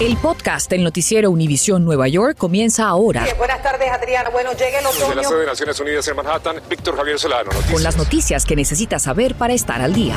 El podcast del noticiero Univisión Nueva York comienza ahora. buenas tardes, Adriana. Bueno, llega el otoño. Desde la sede de Naciones Unidas en Manhattan, Víctor Javier Solano. Noticias. Con las noticias que necesitas saber para estar al día.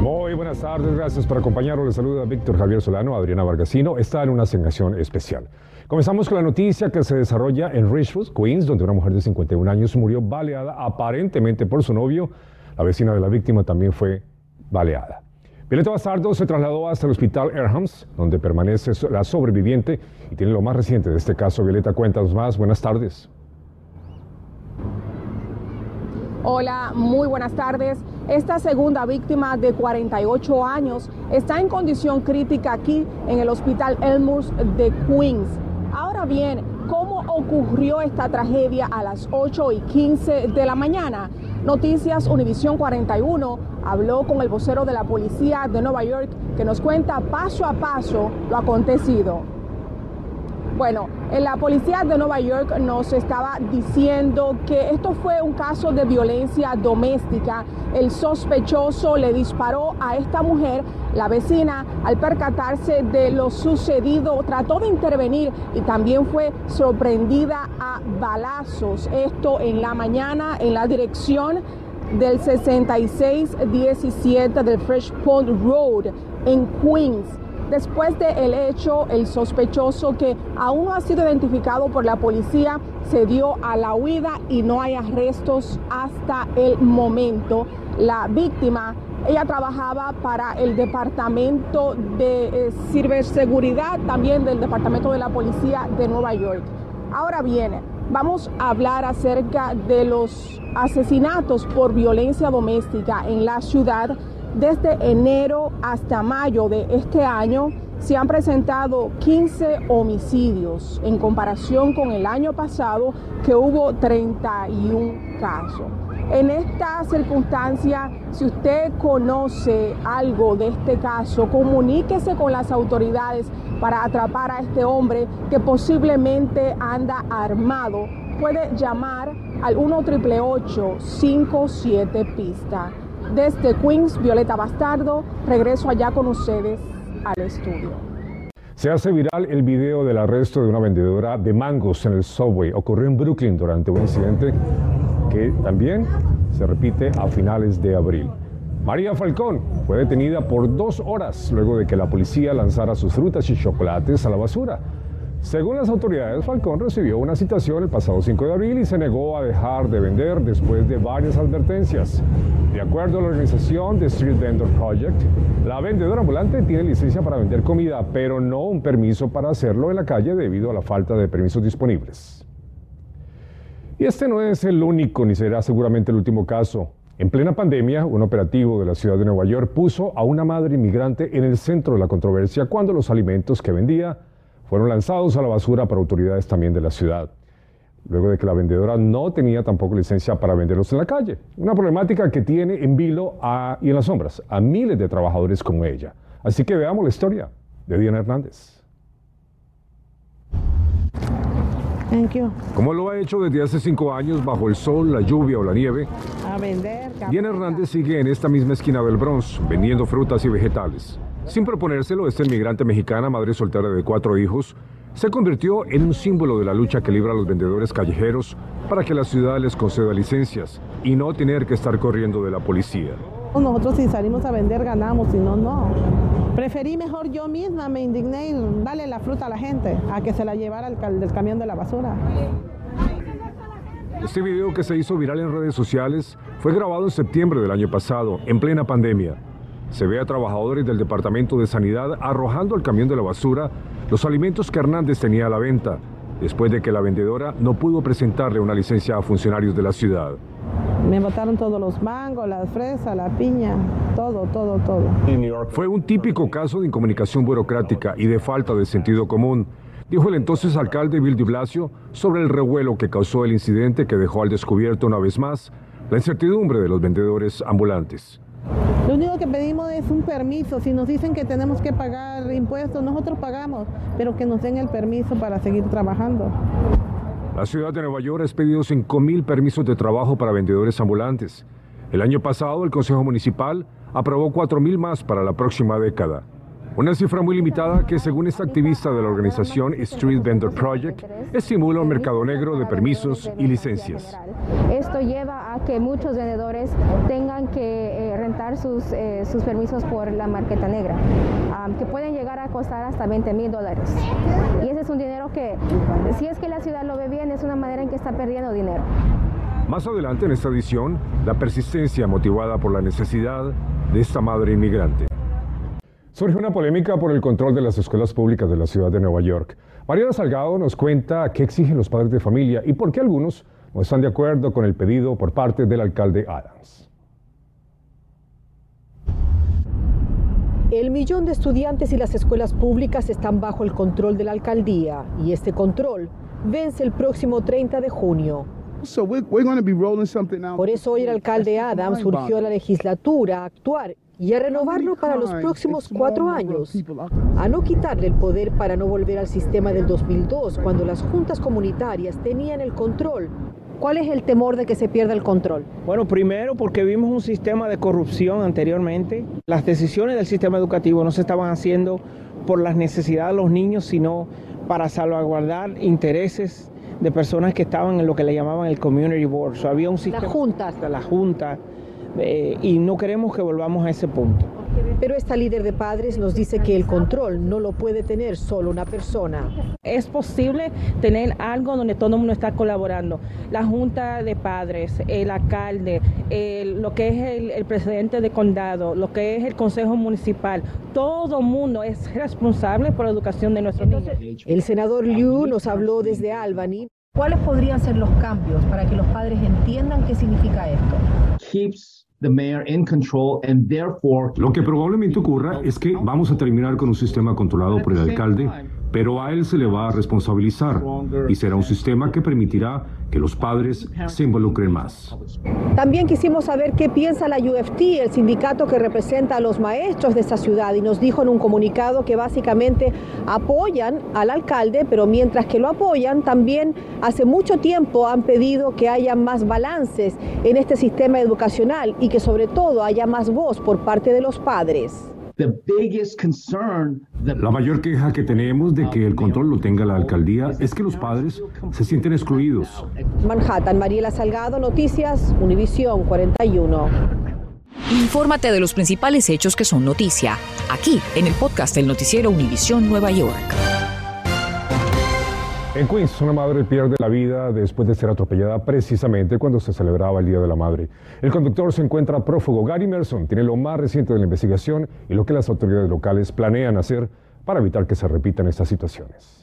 Muy buenas tardes, gracias por acompañarnos. Les saluda Víctor Javier Solano. Adriana Vargasino está en una asignación especial. Comenzamos con la noticia que se desarrolla en Richwood, Queens, donde una mujer de 51 años murió baleada aparentemente por su novio. La vecina de la víctima también fue baleada. Violeta Bastardo se trasladó hasta el hospital Erhams, donde permanece la sobreviviente y tiene lo más reciente de este caso. Violeta, cuéntanos más. Buenas tardes. Hola, muy buenas tardes. Esta segunda víctima de 48 años está en condición crítica aquí en el hospital Elmhurst de Queens. Ahora bien, ¿cómo ocurrió esta tragedia a las 8 y 15 de la mañana? Noticias Univisión 41 habló con el vocero de la policía de Nueva York que nos cuenta paso a paso lo acontecido. Bueno, en la policía de Nueva York nos estaba diciendo que esto fue un caso de violencia doméstica. El sospechoso le disparó a esta mujer, la vecina, al percatarse de lo sucedido, trató de intervenir y también fue sorprendida a balazos. Esto en la mañana en la dirección del 6617 del Fresh Pond Road en Queens. Después del hecho, el sospechoso que aún no ha sido identificado por la policía se dio a la huida y no hay arrestos hasta el momento. La víctima, ella trabajaba para el departamento de eh, ciberseguridad, también del departamento de la policía de Nueva York. Ahora viene, vamos a hablar acerca de los asesinatos por violencia doméstica en la ciudad desde enero hasta mayo de este año se han presentado 15 homicidios en comparación con el año pasado que hubo 31 casos. En esta circunstancia, si usted conoce algo de este caso, comuníquese con las autoridades para atrapar a este hombre que posiblemente anda armado. Puede llamar al 1 57 pista. Desde Queens, Violeta Bastardo, regreso allá con ustedes al estudio. Se hace viral el video del arresto de una vendedora de mangos en el subway. Ocurrió en Brooklyn durante un incidente que también se repite a finales de abril. María Falcón fue detenida por dos horas luego de que la policía lanzara sus frutas y chocolates a la basura. Según las autoridades, Falcón recibió una citación el pasado 5 de abril y se negó a dejar de vender después de varias advertencias. De acuerdo a la organización The Street Vendor Project, la vendedora ambulante tiene licencia para vender comida, pero no un permiso para hacerlo en la calle debido a la falta de permisos disponibles. Y este no es el único ni será seguramente el último caso. En plena pandemia, un operativo de la ciudad de Nueva York puso a una madre inmigrante en el centro de la controversia cuando los alimentos que vendía fueron lanzados a la basura por autoridades también de la ciudad, luego de que la vendedora no tenía tampoco licencia para venderlos en la calle. Una problemática que tiene en vilo y en las sombras a miles de trabajadores como ella. Así que veamos la historia de Diana Hernández. Thank you. Como lo ha hecho desde hace cinco años bajo el sol, la lluvia o la nieve, A vender. Diana Hernández sigue en esta misma esquina del Bronx vendiendo frutas y vegetales. Sin proponérselo, esta inmigrante mexicana, madre soltera de cuatro hijos, se convirtió en un símbolo de la lucha que libra a los vendedores callejeros para que la ciudad les conceda licencias y no tener que estar corriendo de la policía. Nosotros si salimos a vender ganamos, si no, no. Preferí mejor yo misma, me indigné y darle la fruta a la gente, a que se la llevara cal- del camión de la basura. Este video que se hizo viral en redes sociales fue grabado en septiembre del año pasado, en plena pandemia. Se ve a trabajadores del Departamento de Sanidad arrojando al camión de la basura los alimentos que Hernández tenía a la venta, después de que la vendedora no pudo presentarle una licencia a funcionarios de la ciudad. Me botaron todos los mangos, las fresas, la piña, todo, todo, todo. Fue un típico caso de incomunicación burocrática y de falta de sentido común, dijo el entonces alcalde Bill de Blasio sobre el revuelo que causó el incidente que dejó al descubierto una vez más la incertidumbre de los vendedores ambulantes. Lo único que pedimos es un permiso. Si nos dicen que tenemos que pagar impuestos, nosotros pagamos, pero que nos den el permiso para seguir trabajando. La ciudad de Nueva York ha expedido 5.000 permisos de trabajo para vendedores ambulantes. El año pasado, el Consejo Municipal aprobó 4.000 más para la próxima década. Una cifra muy limitada que, según esta activista de la organización Street Vendor Project, estimula un mercado negro de permisos y licencias. Esto lleva a que muchos vendedores tengan que eh, rentar sus, eh, sus, permisos por la marqueta negra, que pueden llegar a costar hasta 20 mil dólares. Y ese es un dinero que, si es que la ciudad lo ve bien, es una manera en que está perdiendo dinero. Más adelante en esta edición, la persistencia motivada por la necesidad de esta madre inmigrante. Surge una polémica por el control de las escuelas públicas de la ciudad de Nueva York. Mariana Salgado nos cuenta qué exigen los padres de familia y por qué algunos no están de acuerdo con el pedido por parte del alcalde Adams. El millón de estudiantes y las escuelas públicas están bajo el control de la alcaldía y este control vence el próximo 30 de junio. Por eso hoy el alcalde Adams urgió a la legislatura a actuar y a renovarlo para los próximos cuatro años, a no quitarle el poder para no volver al sistema del 2002, cuando las juntas comunitarias tenían el control. ¿Cuál es el temor de que se pierda el control? Bueno, primero porque vimos un sistema de corrupción anteriormente. Las decisiones del sistema educativo no se estaban haciendo por las necesidades de los niños, sino para salvaguardar intereses de personas que estaban en lo que le llamaban el community board. había un sistema, las juntas. La junta eh, y no queremos que volvamos a ese punto. Pero esta líder de padres nos dice que el control no lo puede tener solo una persona. Es posible tener algo donde todo el mundo está colaborando. La junta de padres, el alcalde, lo que es el, presidente de condado, lo que es el consejo municipal, todo el mundo es responsable por la educación de nuestros niños. El senador Liu nos habló desde Albany. ¿Cuáles podrían ser los cambios para que los padres entiendan qué significa esto? Lo que probablemente ocurra es que vamos a terminar con un sistema controlado por el alcalde pero a él se le va a responsabilizar y será un sistema que permitirá que los padres se involucren más. También quisimos saber qué piensa la UFT, el sindicato que representa a los maestros de esta ciudad, y nos dijo en un comunicado que básicamente apoyan al alcalde, pero mientras que lo apoyan, también hace mucho tiempo han pedido que haya más balances en este sistema educacional y que sobre todo haya más voz por parte de los padres. La mayor queja que tenemos de que el control lo tenga la alcaldía es que los padres se sienten excluidos. Manhattan, Mariela Salgado, Noticias, Univisión 41. Infórmate de los principales hechos que son noticia, aquí en el podcast del noticiero Univisión Nueva York. En Queens, una madre pierde la vida después de ser atropellada precisamente cuando se celebraba el Día de la Madre. El conductor se encuentra prófugo. Gary Merson tiene lo más reciente de la investigación y lo que las autoridades locales planean hacer para evitar que se repitan estas situaciones.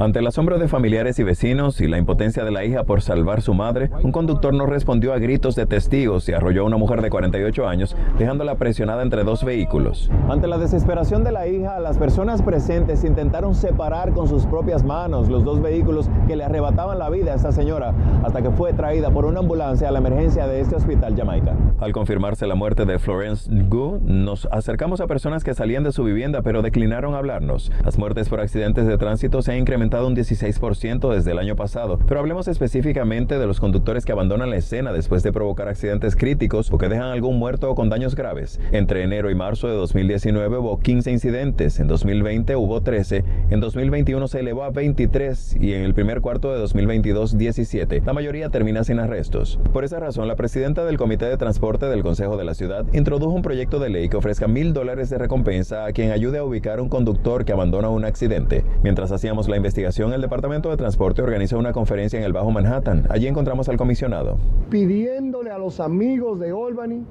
Ante el asombro de familiares y vecinos y la impotencia de la hija por salvar su madre, un conductor no respondió a gritos de testigos y arrolló a una mujer de 48 años, dejándola presionada entre dos vehículos. Ante la desesperación de la hija, las personas presentes intentaron separar con sus propias manos los dos vehículos que le arrebataban la vida a esta señora, hasta que fue traída por una ambulancia a la emergencia de este hospital Jamaica. Al confirmarse la muerte de Florence Gu, nos acercamos a personas que salían de su vivienda pero declinaron hablarnos. Las muertes por accidentes de tránsito se han incrementado un 16% desde el año pasado, pero hablemos específicamente de los conductores que abandonan la escena después de provocar accidentes críticos o que dejan algún muerto o con daños graves. Entre enero y marzo de 2019 hubo 15 incidentes, en 2020 hubo 13, en 2021 se elevó a 23 y en el primer cuarto de 2022 17. La mayoría termina sin arrestos. Por esa razón, la presidenta del Comité de Transporte del Consejo de la Ciudad introdujo un proyecto de ley que ofrezca mil dólares de recompensa a quien ayude a ubicar un conductor que abandona un accidente. Mientras hacíamos la investigación, el Departamento de Transporte organizó una conferencia en el Bajo Manhattan. Allí encontramos al comisionado. Pidiéndole a los amigos de Albany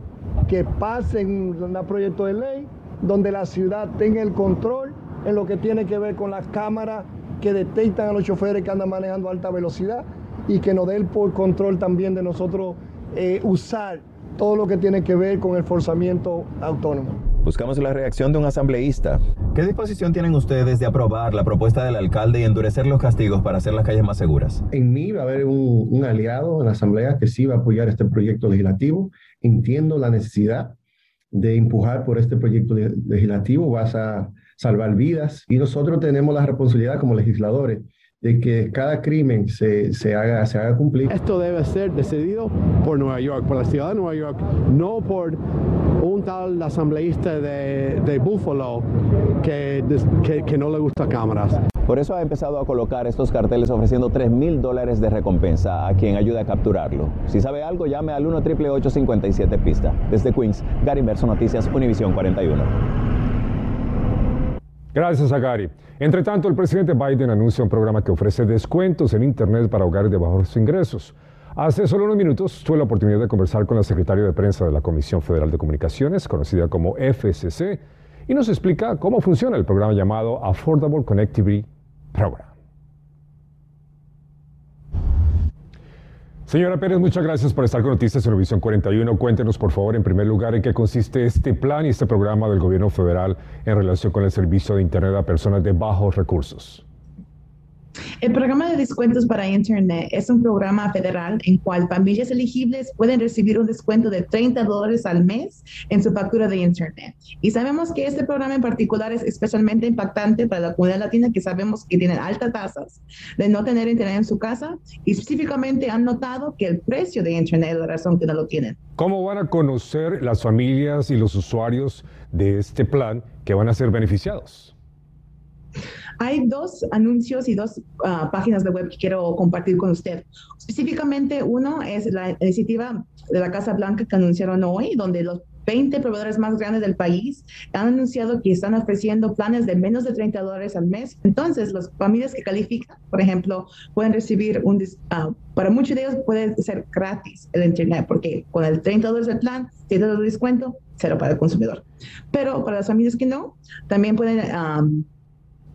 que pasen un proyecto de ley donde la ciudad tenga el control en lo que tiene que ver con las cámaras que detectan a los choferes que andan manejando a alta velocidad y que nos dé el control también de nosotros eh, usar todo lo que tiene que ver con el forzamiento autónomo. Buscamos la reacción de un asambleísta. ¿Qué disposición tienen ustedes de aprobar la propuesta del alcalde y endurecer los castigos para hacer las calles más seguras? En mí va a haber un, aliado en la asamblea que sí va a apoyar este proyecto legislativo. Entiendo la necesidad de empujar por este proyecto legislativo. Vas a salvar vidas y nosotros tenemos la responsabilidad como legisladores de que cada crimen se, se, haga, se haga cumplir. Esto debe ser decidido por Nueva York, por la ciudad de Nueva York, no por un tal asambleísta de, de Buffalo que, que, que no le gusta cámaras. Por eso ha empezado a colocar estos carteles ofreciendo 3 mil dólares de recompensa a quien ayude a capturarlo. Si sabe algo, llame al 1 857 pista. Desde Queens, Gary Inverso Noticias, Univisión 41. Gracias a Gary. Entre tanto, el presidente Biden anuncia un programa que ofrece descuentos en Internet para hogares de bajos ingresos. Hace solo unos minutos tuve la oportunidad de conversar con la secretaria de prensa de la Comisión Federal de Comunicaciones, conocida como FCC, y nos explica cómo funciona el programa llamado Affordable Connectivity Program. Señora Pérez, muchas gracias por estar con Noticias Televisión 41. Cuéntenos, por favor, en primer lugar, en qué consiste este plan y este programa del gobierno federal en relación con el servicio de Internet a personas de bajos recursos. El programa de descuentos para Internet es un programa federal en cual familias elegibles pueden recibir un descuento de 30 dólares al mes en su factura de Internet. Y sabemos que este programa en particular es especialmente impactante para la comunidad latina que sabemos que tienen altas tasas de no tener Internet en su casa y específicamente han notado que el precio de Internet es la razón que no lo tienen. ¿Cómo van a conocer las familias y los usuarios de este plan que van a ser beneficiados? Hay dos anuncios y dos ah, páginas de web que quiero compartir con usted. Específicamente, uno es la iniciativa de la Casa Blanca que anunciaron hoy, donde los 20 proveedores más grandes del país han anunciado que están ofreciendo planes de menos de 30 dólares al mes. Entonces, las familias que califican, por ejemplo, pueden recibir un, uh, para muchos de ellos puede ser gratis el Internet, porque con el 30 dólares del plan, 7 dólares de descuento, cero para el consumidor. Pero para las familias que no, también pueden... Um,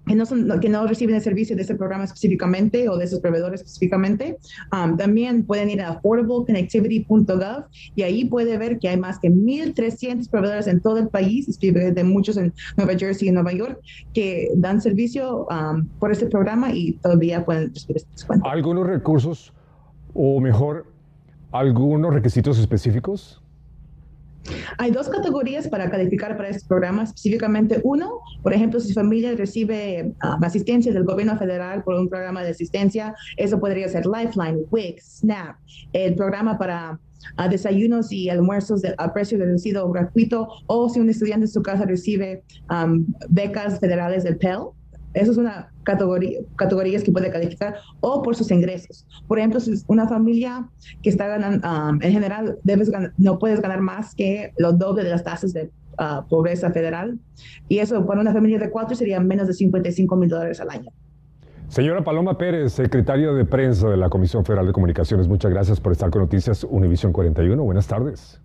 que no, son, que no reciben el servicio de ese programa específicamente o de esos proveedores específicamente, um, también pueden ir a affordableconnectivity.gov y ahí puede ver que hay más que 1.300 proveedores en todo el país, de muchos en Nueva Jersey y Nueva York, que dan servicio um, por este programa y todavía pueden recibir este descuento. ¿Algunos recursos o mejor, algunos requisitos específicos? Hay dos categorías para calificar para este programa, específicamente uno, por ejemplo, si su familia recibe ah, asistencia del gobierno federal por un programa de asistencia, eso podría ser Lifeline, Wix, SNAP, el programa para ah, desayunos y almuerzos a precio reducido o gratuito, o si un estudiante en su casa recibe becas federales del Pell eso es una categoría categorías que puede calificar o por sus ingresos. Por ejemplo, si es una familia que está ganando, um, en general, debes no puedes ganar más que lo doble de las tasas de uh, pobreza federal. Y eso para una familia de cuatro sería menos de 55 mil dólares al año. Señora Paloma Pérez, secretaria de prensa de la Comisión Federal de Comunicaciones, muchas gracias por estar con Noticias Univisión 41. Buenas tardes.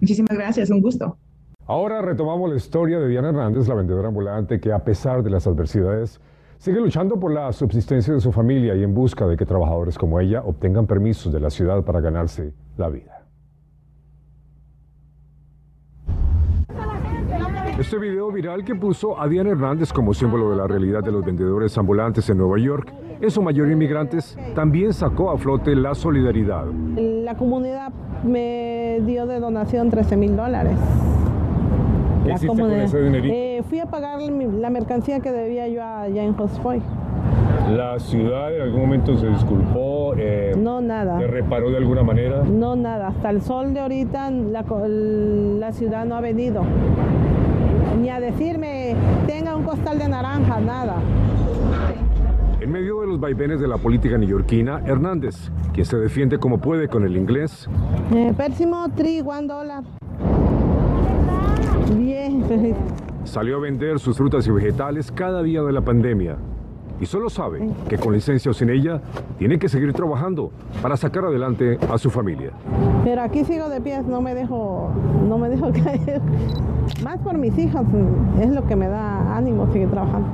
Muchísimas gracias, un gusto. Ahora retomamos la historia de Diana Hernández, la vendedora ambulante que a pesar de las adversidades sigue luchando por la subsistencia de su familia y en busca de que trabajadores como ella obtengan permisos de la ciudad para ganarse la vida. Este video viral que puso a Diana Hernández como símbolo de la realidad de los vendedores ambulantes en Nueva York, en su mayoría inmigrantes, también sacó a flote la solidaridad. La comunidad me dio de donación 13 mil dólares. ¿Qué hiciste con ese dinerito? Eh, fui a pagar la mercancía que debía yo allá en Hosfoy. ¿La ciudad en algún momento se disculpó? Eh, no, nada. ¿Se reparó de alguna manera? No, nada. Hasta el sol de ahorita la, la ciudad no ha venido. Ni a decirme, tenga un costal de naranja, nada. En medio de los vaivenes de la política neoyorquina, Hernández, quien se defiende como puede con el inglés. Eh, tri, one dólar. Bien. Salió a vender sus frutas y vegetales cada día de la pandemia. Y solo sabe que con licencia o sin ella, tiene que seguir trabajando para sacar adelante a su familia. Pero aquí sigo de pie, no me dejo, no me dejo caer. Más por mis hijas, es lo que me da ánimo seguir trabajando.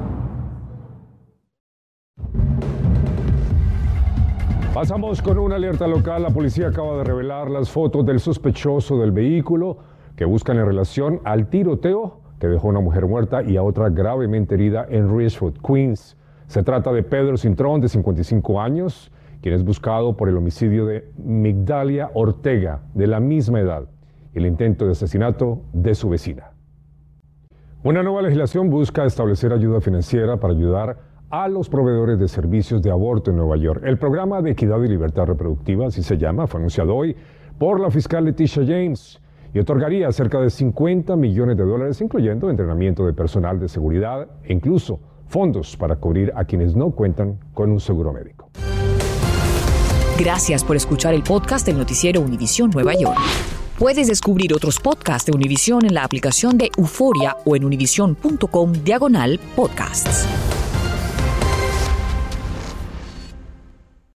Pasamos con una alerta local. La policía acaba de revelar las fotos del sospechoso del vehículo que buscan en relación al tiroteo que dejó a una mujer muerta y a otra gravemente herida en Richwood, Queens. Se trata de Pedro Cintrón, de 55 años, quien es buscado por el homicidio de Migdalia Ortega, de la misma edad, el intento de asesinato de su vecina. Una nueva legislación busca establecer ayuda financiera para ayudar a los proveedores de servicios de aborto en Nueva York. El programa de equidad y libertad reproductiva, así se llama, fue anunciado hoy por la fiscal Leticia James y otorgaría cerca de 50 millones de dólares, incluyendo entrenamiento de personal de seguridad e incluso fondos para cubrir a quienes no cuentan con un seguro médico. Gracias por escuchar el podcast del noticiero Univisión Nueva York. Puedes descubrir otros podcasts de Univisión en la aplicación de Euforia o en univision.com diagonal podcasts.